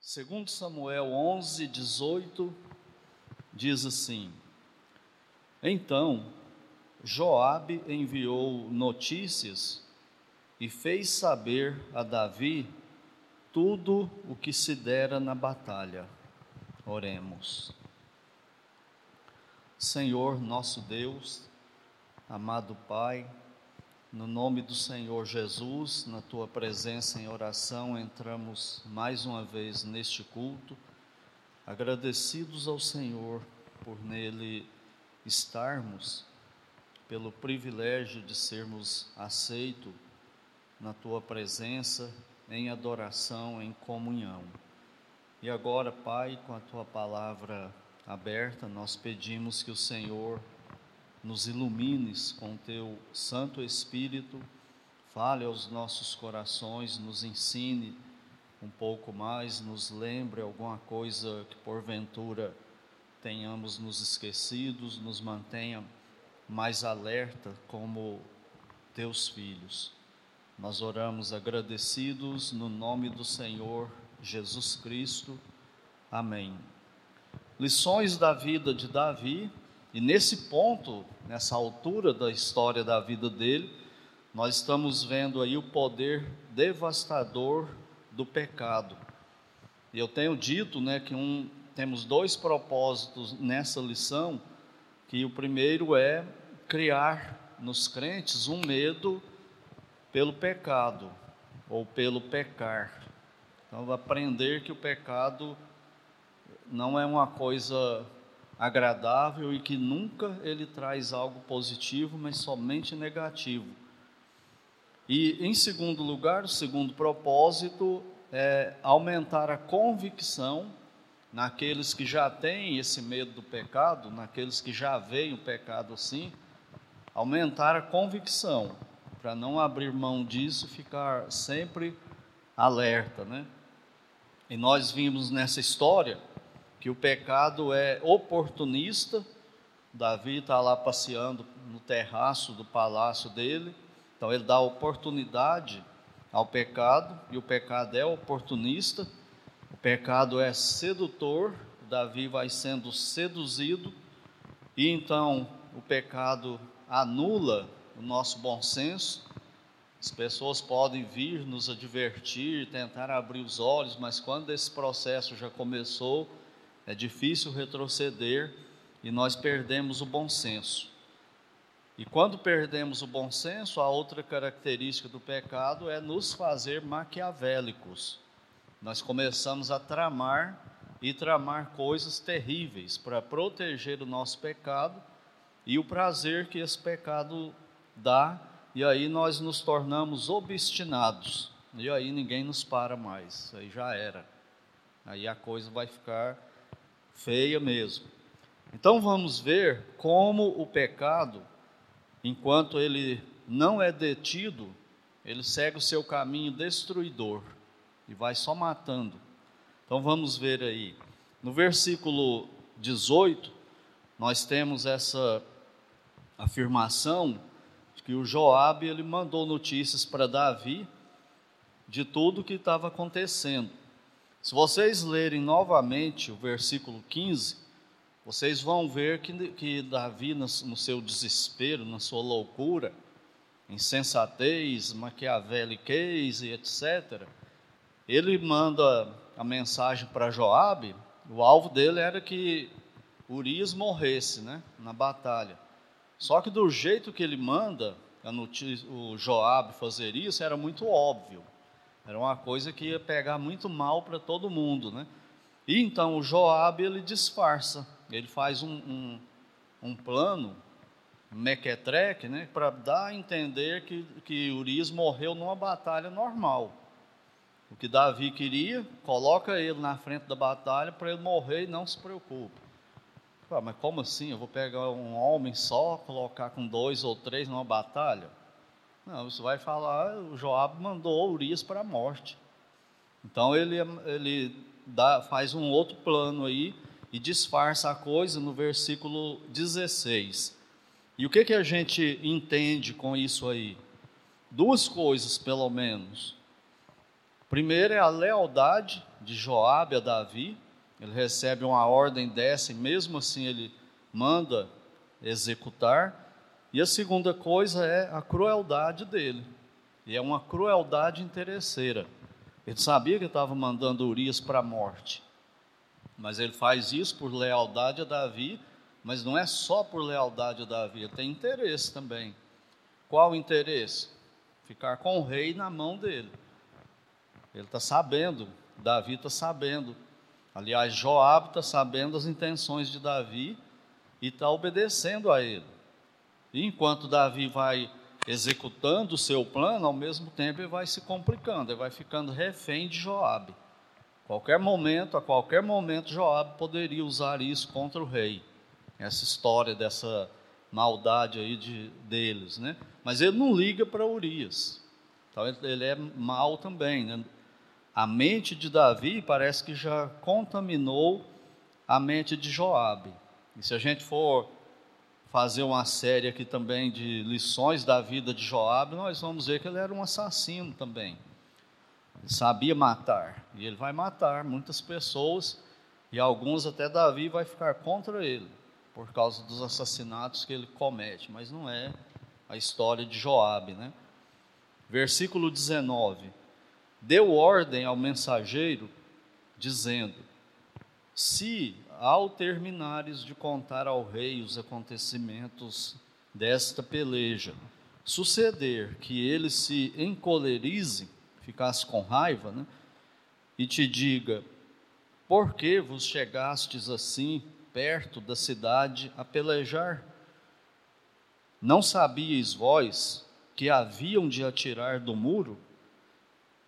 Segundo Samuel 11, 18, diz assim: Então Joabe enviou notícias e fez saber a Davi tudo o que se dera na batalha. Oremos. Senhor nosso Deus, amado Pai, no nome do Senhor Jesus, na tua presença em oração, entramos mais uma vez neste culto, agradecidos ao Senhor por nele estarmos, pelo privilégio de sermos aceitos na tua presença, em adoração, em comunhão. E agora, Pai, com a tua palavra aberta, nós pedimos que o Senhor nos ilumines com teu Santo Espírito, fale aos nossos corações, nos ensine um pouco mais, nos lembre alguma coisa que porventura tenhamos nos esquecidos, nos mantenha mais alerta como teus filhos. Nós oramos agradecidos no nome do Senhor Jesus Cristo. Amém. Lições da vida de Davi, e nesse ponto, nessa altura da história da vida dele, nós estamos vendo aí o poder devastador do pecado. E eu tenho dito, né, que um, temos dois propósitos nessa lição, que o primeiro é criar nos crentes um medo pelo pecado ou pelo pecar. Então, aprender que o pecado não é uma coisa agradável e que nunca ele traz algo positivo, mas somente negativo. E em segundo lugar, o segundo propósito é aumentar a convicção naqueles que já têm esse medo do pecado, naqueles que já veem o pecado assim, aumentar a convicção para não abrir mão disso, ficar sempre alerta, né? E nós vimos nessa história que o pecado é oportunista. Davi está lá passeando no terraço do palácio dele, então ele dá oportunidade ao pecado, e o pecado é oportunista, o pecado é sedutor, Davi vai sendo seduzido, e então o pecado anula o nosso bom senso. As pessoas podem vir nos advertir, tentar abrir os olhos, mas quando esse processo já começou, é difícil retroceder e nós perdemos o bom senso. E quando perdemos o bom senso, a outra característica do pecado é nos fazer maquiavélicos. Nós começamos a tramar e tramar coisas terríveis para proteger o nosso pecado e o prazer que esse pecado dá, e aí nós nos tornamos obstinados. E aí ninguém nos para mais, aí já era. Aí a coisa vai ficar feia mesmo. Então vamos ver como o pecado, enquanto ele não é detido, ele segue o seu caminho destruidor e vai só matando. Então vamos ver aí. No versículo 18, nós temos essa afirmação de que o Joabe ele mandou notícias para Davi de tudo o que estava acontecendo. Se vocês lerem novamente o versículo 15, vocês vão ver que, que Davi, no, no seu desespero, na sua loucura, insensatez, maquiaveliquez e etc., ele manda a mensagem para Joabe, o alvo dele era que Urias morresse né, na batalha. Só que do jeito que ele manda notícia, o Joabe fazer isso, era muito óbvio. Era uma coisa que ia pegar muito mal para todo mundo, né? E então o Joabe ele disfarça, ele faz um, um, um plano, mequetreque, né, para dar a entender que, que Urias morreu numa batalha normal. O que Davi queria, coloca ele na frente da batalha para ele morrer e não se preocupe. Ah, mas como assim? Eu vou pegar um homem só, colocar com dois ou três numa batalha? Não, você vai falar, o Joab mandou Urias para a morte. Então ele, ele dá, faz um outro plano aí e disfarça a coisa no versículo 16. E o que, que a gente entende com isso aí? Duas coisas, pelo menos. Primeiro é a lealdade de Joabe a Davi, ele recebe uma ordem dessa e mesmo assim ele manda executar. E a segunda coisa é a crueldade dele. E é uma crueldade interesseira. Ele sabia que estava mandando Urias para a morte. Mas ele faz isso por lealdade a Davi, mas não é só por lealdade a Davi, ele tem interesse também. Qual o interesse? Ficar com o rei na mão dele. Ele está sabendo, Davi está sabendo. Aliás, Joab está sabendo as intenções de Davi e está obedecendo a ele. E enquanto Davi vai executando o seu plano, ao mesmo tempo ele vai se complicando, ele vai ficando refém de Joabe. Qualquer momento, a qualquer momento, Joabe poderia usar isso contra o rei. Essa história dessa maldade aí de, deles, né? Mas ele não liga para Urias. Então ele é mal também, né? A mente de Davi parece que já contaminou a mente de Joabe. E se a gente for fazer uma série aqui também de lições da vida de Joabe, nós vamos ver que ele era um assassino também. Ele sabia matar, e ele vai matar muitas pessoas, e alguns até Davi vai ficar contra ele, por causa dos assassinatos que ele comete, mas não é a história de Joabe, né? Versículo 19. Deu ordem ao mensageiro dizendo: Se ao terminares de contar ao rei os acontecimentos desta peleja, suceder que ele se encolerize, ficasse com raiva, né, e te diga: Por que vos chegastes assim perto da cidade a pelejar? Não sabíeis vós que haviam de atirar do muro?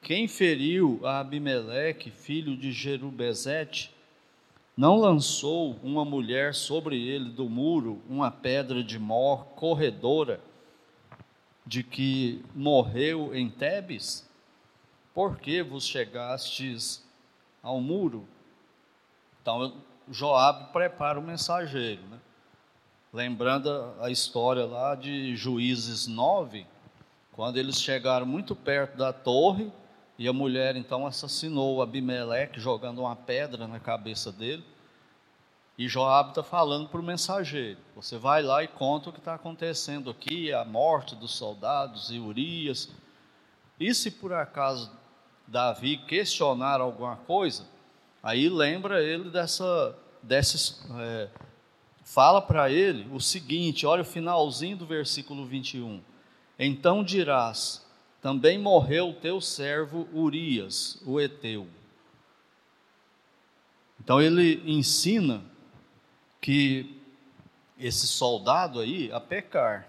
Quem feriu a Abimeleque, filho de Jerubezete, não lançou uma mulher sobre ele do muro uma pedra de mor corredora, de que morreu em Tebes? Por que vos chegastes ao muro? Então, Joabe prepara o mensageiro, né? lembrando a história lá de Juízes 9, quando eles chegaram muito perto da torre, e a mulher então assassinou Abimeleque, jogando uma pedra na cabeça dele. E Joab está falando para o mensageiro: você vai lá e conta o que está acontecendo aqui, a morte dos soldados e Urias. E se por acaso Davi questionar alguma coisa, aí lembra ele dessa, dessa é, fala para ele o seguinte: olha o finalzinho do versículo 21. Então dirás: também morreu o teu servo Urias, o Eteu. Então ele ensina que esse soldado aí a pecar.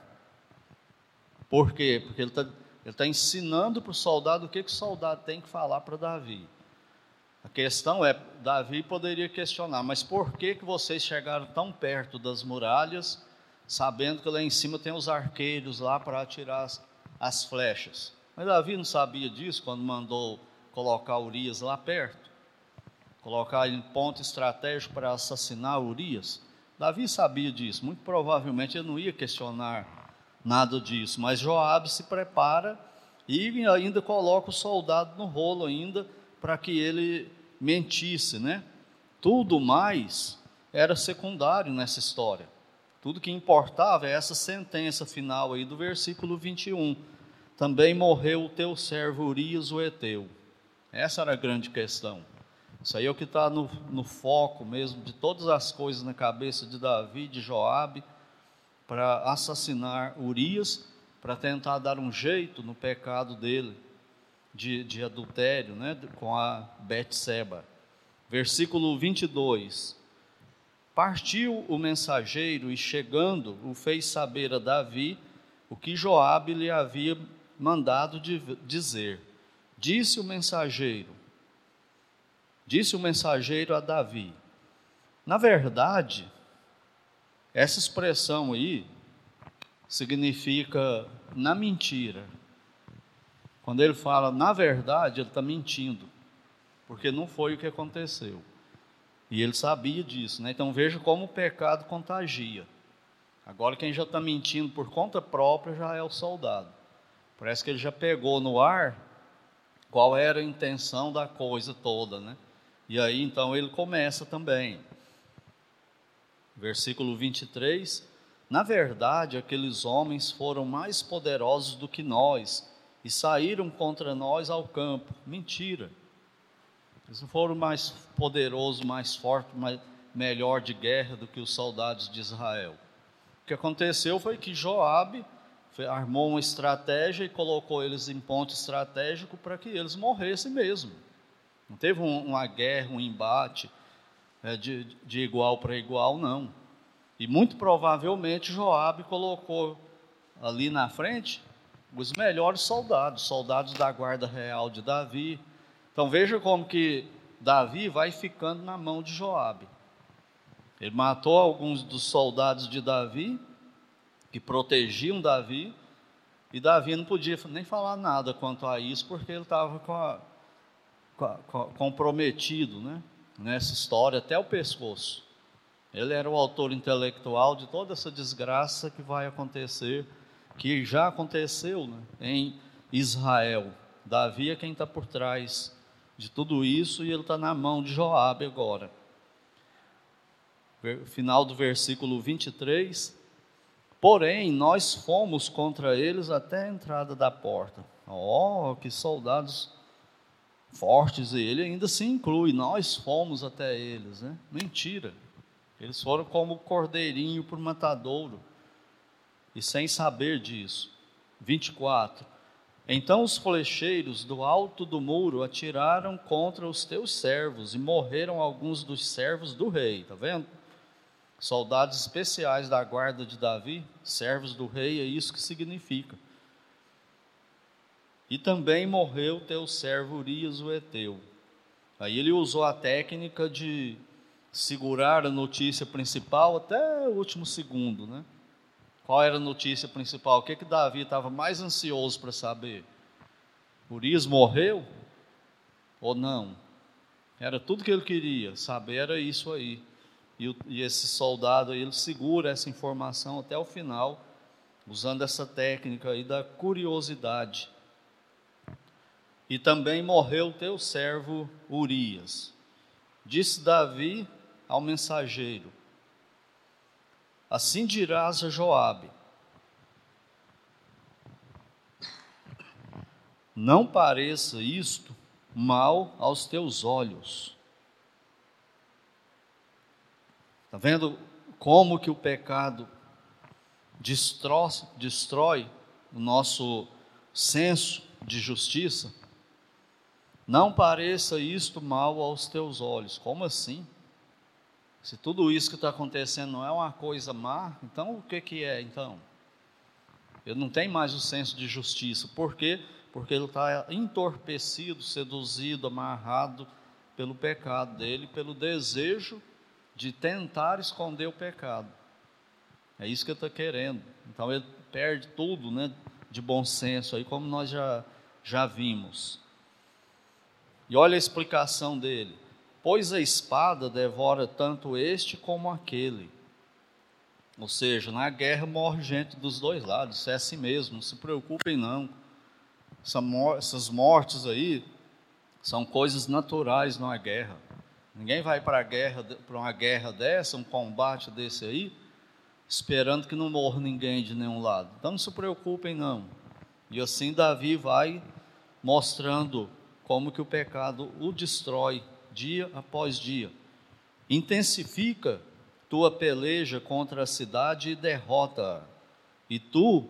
Por quê? Porque ele está ele tá ensinando para o soldado o que, que o soldado tem que falar para Davi. A questão é, Davi poderia questionar, mas por que, que vocês chegaram tão perto das muralhas, sabendo que lá em cima tem os arqueiros lá para atirar as, as flechas? Mas Davi não sabia disso quando mandou colocar Urias lá perto, colocar em ponto estratégico para assassinar Urias. Davi sabia disso, muito provavelmente ele não ia questionar nada disso, mas Joabe se prepara e ainda coloca o soldado no rolo ainda para que ele mentisse, né? Tudo mais era secundário nessa história. Tudo que importava é essa sentença final aí do versículo 21 também morreu o teu servo Urias o Eteu. Essa era a grande questão. Isso aí é o que está no, no, foco mesmo de todas as coisas na cabeça de Davi, de Joabe, para assassinar Urias, para tentar dar um jeito no pecado dele de, de adultério, né, com a Betseba. Versículo 22. Partiu o mensageiro e chegando o fez saber a Davi o que Joabe lhe havia mandado dizer: Disse o mensageiro, disse o mensageiro a Davi. Na verdade, essa expressão aí significa na mentira. Quando ele fala na verdade, ele está mentindo, porque não foi o que aconteceu. E ele sabia disso, né? Então veja como o pecado contagia. Agora, quem já está mentindo por conta própria já é o soldado. Parece que ele já pegou no ar qual era a intenção da coisa toda, né? E aí então ele começa também. Versículo 23. Na verdade, aqueles homens foram mais poderosos do que nós e saíram contra nós ao campo. Mentira. Eles não foram mais poderosos, mais fortes, mais, melhor de guerra do que os soldados de Israel. O que aconteceu foi que Joabe armou uma estratégia e colocou eles em ponto estratégico para que eles morressem mesmo. Não teve um, uma guerra, um embate é, de, de igual para igual, não. E muito provavelmente Joabe colocou ali na frente os melhores soldados, soldados da guarda real de Davi. Então veja como que Davi vai ficando na mão de Joabe. Ele matou alguns dos soldados de Davi que protegiam Davi, e Davi não podia nem falar nada quanto a isso, porque ele estava comprometido né, nessa história até o pescoço. Ele era o autor intelectual de toda essa desgraça que vai acontecer que já aconteceu né, em Israel. Davi é quem está por trás de tudo isso e ele está na mão de Joabe agora. Final do versículo 23. Porém, nós fomos contra eles até a entrada da porta. Oh, que soldados fortes! E ele ainda se inclui. Nós fomos até eles, né? Mentira. Eles foram como cordeirinho por matadouro e sem saber disso. 24. Então os flecheiros do alto do muro atiraram contra os teus servos e morreram alguns dos servos do rei, está vendo? Soldados especiais da guarda de Davi, servos do rei, é isso que significa. E também morreu teu servo Urias o Eteu. Aí ele usou a técnica de segurar a notícia principal até o último segundo, né? Qual era a notícia principal? O que, que Davi estava mais ansioso para saber? Urias morreu ou não? Era tudo que ele queria saber, era isso aí. E, e esse soldado ele segura essa informação até o final, usando essa técnica aí da curiosidade. E também morreu teu servo Urias. Disse Davi ao mensageiro: Assim dirás a Joabe: Não pareça isto mal aos teus olhos. Está vendo como que o pecado destrói, destrói o nosso senso de justiça? Não pareça isto mal aos teus olhos. Como assim? Se tudo isso que está acontecendo não é uma coisa má, então o que, que é então? Ele não tem mais o senso de justiça. Por quê? Porque ele está entorpecido, seduzido, amarrado pelo pecado dele, pelo desejo de tentar esconder o pecado. É isso que ele está querendo. Então ele perde tudo né, de bom senso, aí como nós já, já vimos. E olha a explicação dele pois a espada devora tanto este como aquele. Ou seja, na guerra morre gente dos dois lados, isso é assim mesmo, não se preocupem não. essas mortes aí são coisas naturais numa guerra. Ninguém vai para guerra, para uma guerra dessa, um combate desse aí, esperando que não morra ninguém de nenhum lado. Então não se preocupem não. E assim Davi vai mostrando como que o pecado o destrói dia após dia. Intensifica tua peleja contra a cidade e derrota. E tu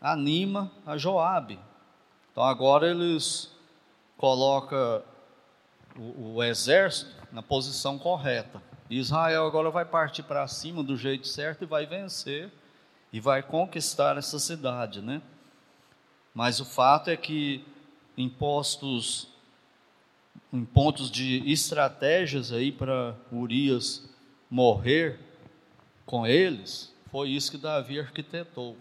anima a Joabe. Então agora eles colocam o, o exército na posição correta. Israel agora vai partir para cima do jeito certo e vai vencer e vai conquistar essa cidade, né? Mas o fato é que impostos em pontos de estratégias aí para Urias morrer com eles, foi isso que Davi arquitetou.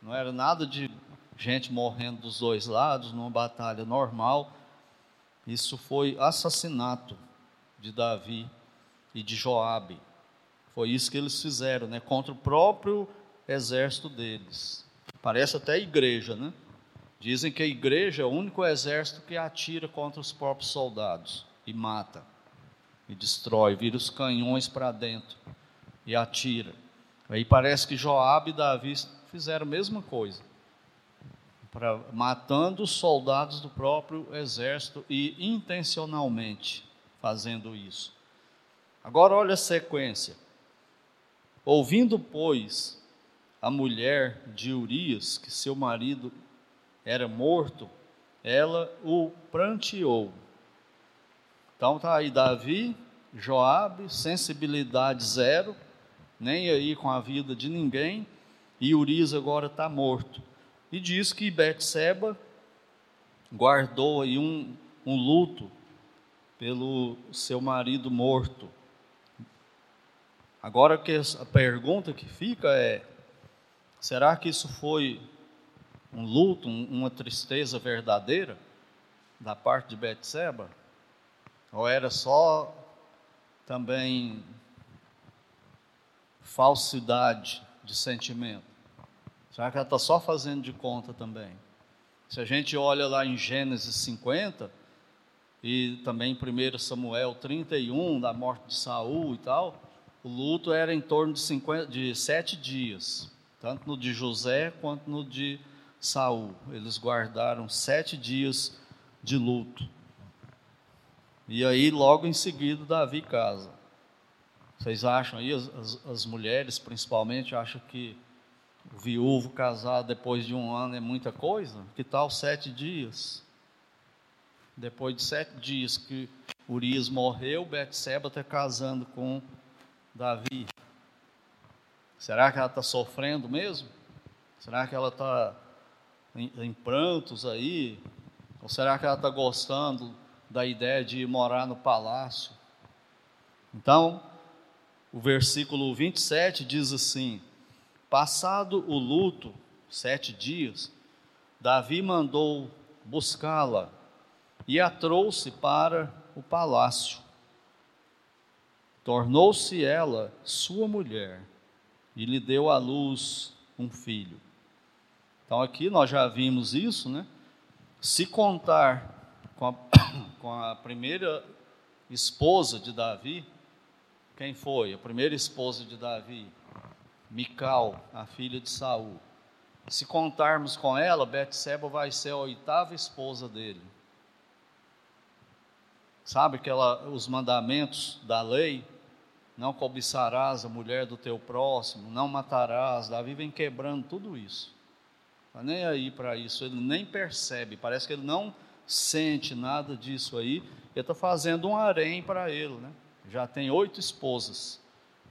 Não era nada de gente morrendo dos dois lados numa batalha normal. Isso foi assassinato de Davi e de Joabe. Foi isso que eles fizeram, né, contra o próprio exército deles. Parece até igreja, né? Dizem que a igreja é o único exército que atira contra os próprios soldados e mata. e destrói, vira os canhões para dentro e atira. Aí parece que Joabe e Davi fizeram a mesma coisa, pra, matando os soldados do próprio exército e intencionalmente fazendo isso. Agora olha a sequência. Ouvindo, pois, a mulher de Urias que seu marido era morto, ela o pranteou. Então tá aí Davi, Joabe, sensibilidade zero, nem aí com a vida de ninguém, e Urias agora está morto. E diz que Betseba guardou aí um, um luto pelo seu marido morto. Agora que a pergunta que fica é: será que isso foi um luto, uma tristeza verdadeira da parte de Betseba? Ou era só também falsidade de sentimento? Será que ela está só fazendo de conta também? Se a gente olha lá em Gênesis 50 e também em 1 Samuel 31, da morte de Saul e tal, o luto era em torno de, 50, de sete dias, tanto no de José quanto no de Saul. Eles guardaram sete dias de luto. E aí, logo em seguida, Davi casa. Vocês acham aí, as, as, as mulheres principalmente, acham que o viúvo casar depois de um ano é muita coisa? Que tal sete dias? Depois de sete dias que Urias morreu, Betseba está casando com Davi. Será que ela está sofrendo mesmo? Será que ela está em, em, prantos aí? Ou será que ela está gostando da ideia de morar no palácio? Então, o versículo 27 diz assim: Passado o luto, sete dias, Davi mandou buscá-la e a trouxe para o palácio. Tornou-se ela sua mulher e lhe deu à luz um filho. Então aqui nós já vimos isso, né? Se contar com a, com a primeira esposa de Davi, quem foi? A primeira esposa de Davi, Mical, a filha de Saul. Se contarmos com ela, Betseba vai ser a oitava esposa dele. Sabe que ela, os mandamentos da lei não cobiçarás a mulher do teu próximo, não matarás. Davi vem quebrando tudo isso. Está nem aí para isso, ele nem percebe, parece que ele não sente nada disso aí. Ele está fazendo um harém para ele, né? Já tem oito esposas.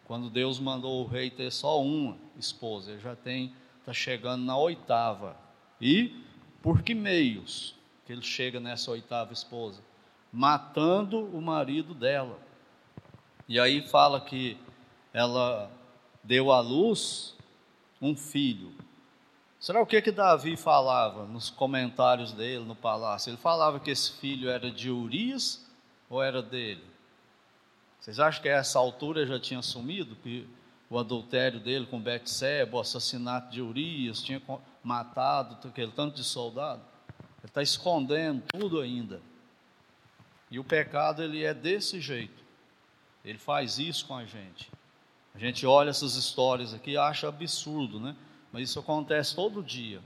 Quando Deus mandou o rei ter só uma esposa, ele já tem, está chegando na oitava. E por que meios que ele chega nessa oitava esposa? Matando o marido dela. E aí fala que ela deu à luz um filho. Será o que que Davi falava nos comentários dele no palácio? Ele falava que esse filho era de Urias ou era dele? Vocês acham que a essa altura já tinha assumido que o adultério dele com Betseba, o assassinato de Urias, tinha matado aquele tanto de soldado? Ele está escondendo tudo ainda. E o pecado ele é desse jeito. Ele faz isso com a gente. A gente olha essas histórias aqui e acha absurdo, né? Mas isso acontece todo dia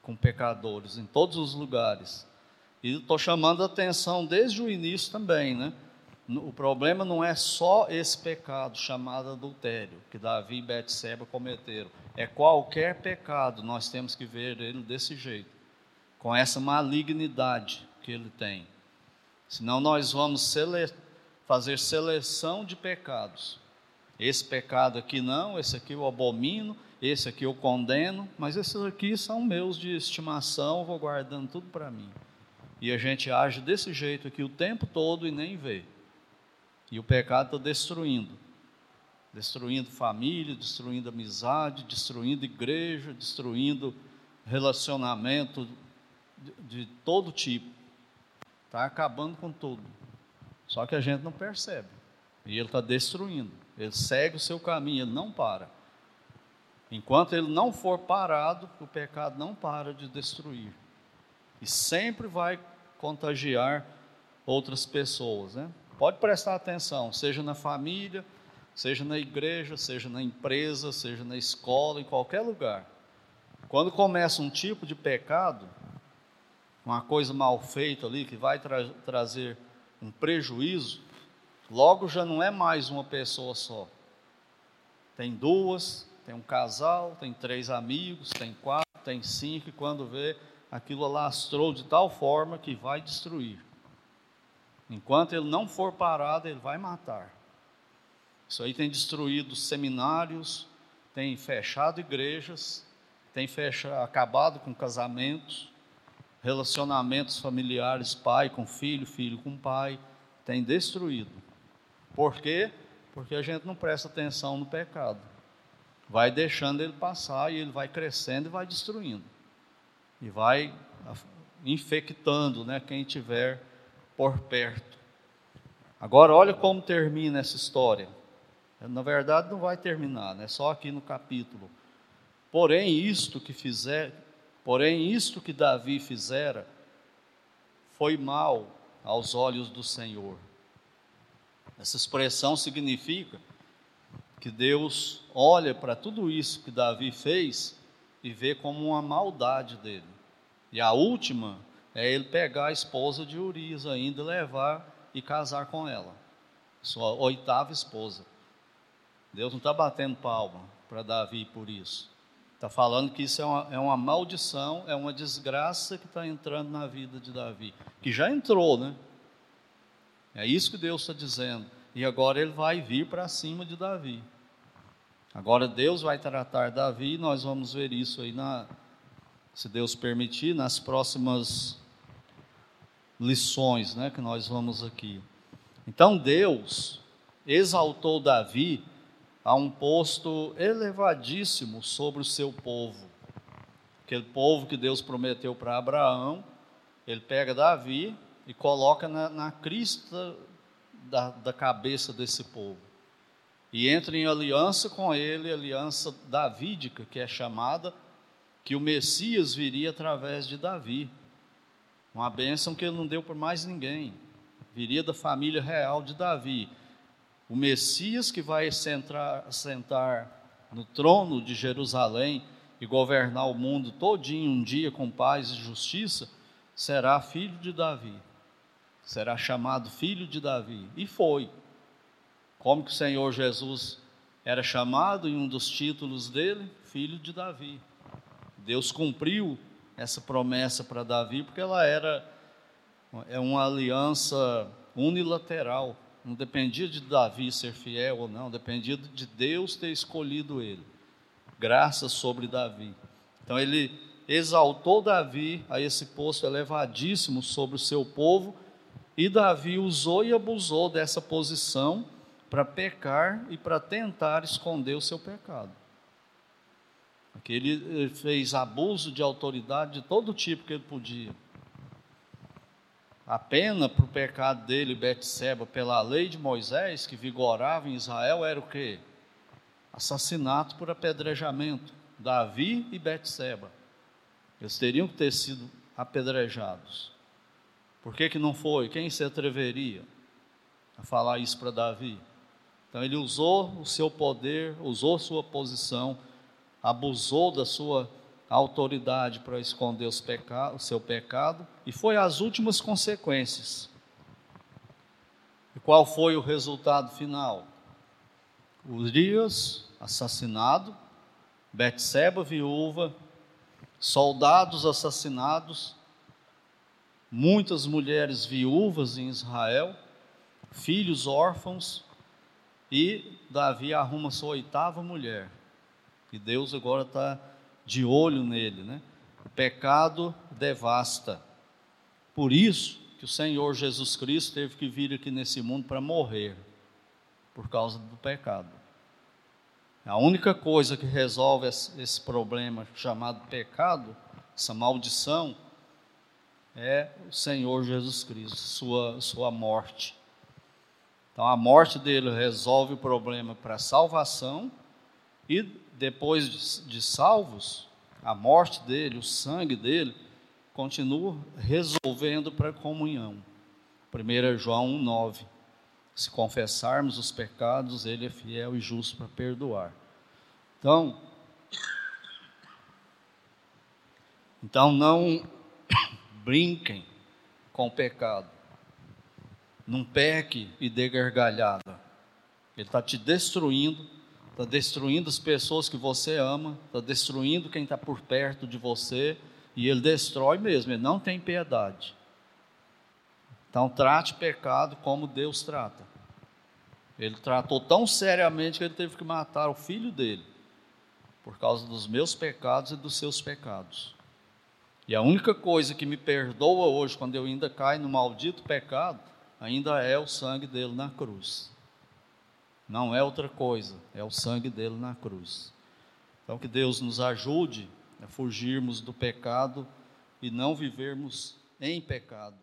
com pecadores, em todos os lugares. E estou chamando a atenção desde o início também, né? O problema não é só esse pecado chamado adultério que Davi e Betseba cometeram. É qualquer pecado, nós temos que ver ele desse jeito, com essa malignidade que ele tem. Senão nós vamos selecionar fazer seleção de pecados. Esse pecado aqui não, esse aqui eu abomino, esse aqui eu condeno, mas esses aqui são meus de estimação, vou guardando tudo para mim. E a gente age desse jeito aqui o tempo todo e nem vê. E o pecado está destruindo destruindo família, destruindo amizade, destruindo igreja, destruindo relacionamento de, de todo tipo. Está acabando com tudo. Só que a gente não percebe. E ele está destruindo. Ele segue o seu caminho, ele não para. Enquanto ele não for parado, o pecado não para de destruir. E sempre vai contagiar outras pessoas, né? Pode prestar atenção, seja na família, seja na igreja, seja na empresa, seja na escola, em qualquer lugar. Quando começa um tipo de pecado, uma coisa mal feita ali que vai tra trazer um prejuízo, logo já não é mais uma pessoa só. Tem duas, tem um casal, tem três amigos, tem quatro, tem cinco, e quando vê, aquilo alastrou de tal forma que vai destruir. Enquanto ele não for parado, ele vai matar. Isso aí tem destruído seminários, tem fechado igrejas, tem fechado, acabado com casamentos, relacionamentos familiares, pai com filho, filho com pai, tem destruído. Por quê? Porque a gente não presta atenção no pecado. Vai deixando ele passar e ele vai crescendo e vai destruindo. E vai infectando né, quem tiver por perto. Agora, olha como termina essa história. Na verdade, não vai terminar, né? só aqui no capítulo. Porém, isto que fizer, porém, isto que Davi fizera foi mal aos olhos do Senhor. Essa expressão significa que Deus olha para tudo isso que Davi fez e vê como uma maldade dele. E a última é ele pegar a esposa de Urias ainda, levar e casar com ela, sua oitava esposa. Deus não está batendo palma para Davi por isso. Está falando que isso é uma, é uma maldição, é uma desgraça que está entrando na vida de Davi, que já entrou, né? É isso que Deus está dizendo. E agora ele vai vir para cima de Davi. Agora Deus vai tratar Davi, e nós vamos ver isso aí, na, se Deus permitir, nas próximas lições né, que nós vamos aqui. Então Deus exaltou Davi a um posto elevadíssimo sobre o seu povo. Aquele povo que Deus prometeu para Abraão, ele pega Davi e coloca na, na crista da, da cabeça desse povo. E entra em aliança com ele, aliança davídica, que é chamada, que o Messias viria através de Davi. Uma bênção que ele não deu por mais ninguém. Viria da família real de Davi o Messias que vai sentar, sentar no trono de Jerusalém e governar o mundo todinho um dia com paz e justiça, será filho de Davi. Será chamado filho de Davi. E foi. Como que o Senhor Jesus era chamado em um dos títulos dele, filho de Davi. Deus cumpriu essa promessa para Davi porque ela era é uma aliança unilateral não dependia de Davi ser fiel ou não, dependia de Deus ter escolhido ele. Graça sobre Davi. Então ele exaltou Davi a esse posto elevadíssimo sobre o seu povo, e Davi usou e abusou dessa posição para pecar e para tentar esconder o seu pecado. Aqui ele fez abuso de autoridade de todo tipo que ele podia. A pena para o pecado dele, Betseba, pela lei de Moisés, que vigorava em Israel, era o quê? Assassinato por apedrejamento. Davi e Betseba. Eles teriam que ter sido apedrejados. Por que, que não foi? Quem se atreveria a falar isso para Davi? Então ele usou o seu poder, usou sua posição, abusou da sua autoridade para esconder o seu pecado, e foi as últimas consequências. E qual foi o resultado final? Urias assassinado, Betseba viúva, soldados assassinados, muitas mulheres viúvas em Israel, filhos órfãos, e Davi arruma sua oitava mulher. E Deus agora está de olho nele, né? O pecado devasta. Por isso que o Senhor Jesus Cristo teve que vir aqui nesse mundo para morrer por causa do pecado. A única coisa que resolve esse problema chamado pecado, essa maldição, é o Senhor Jesus Cristo, sua, sua morte. Então a morte dele resolve o problema para a salvação e depois de, salvos, a morte dele, o sangue dele, continua resolvendo para a comunhão. 1 João 1,9. Se confessarmos os pecados, Ele é fiel e justo para perdoar. Então, então não brinquem com o pecado. Não peque e dê gargalhada. Ele está te destruindo, está destruindo as pessoas que você ama, está destruindo quem está por perto de você, e ele destrói mesmo, ele não tem piedade. Então trate pecado como Deus trata. Ele tratou tão seriamente que ele teve que matar o filho dele, por causa dos meus pecados e dos seus pecados. E a única coisa que me perdoa hoje, quando eu ainda caio no maldito pecado, ainda é o sangue dele na cruz. Não é outra coisa, é o sangue dele na cruz. Então que Deus nos ajude a fugirmos do pecado e não vivermos em pecado.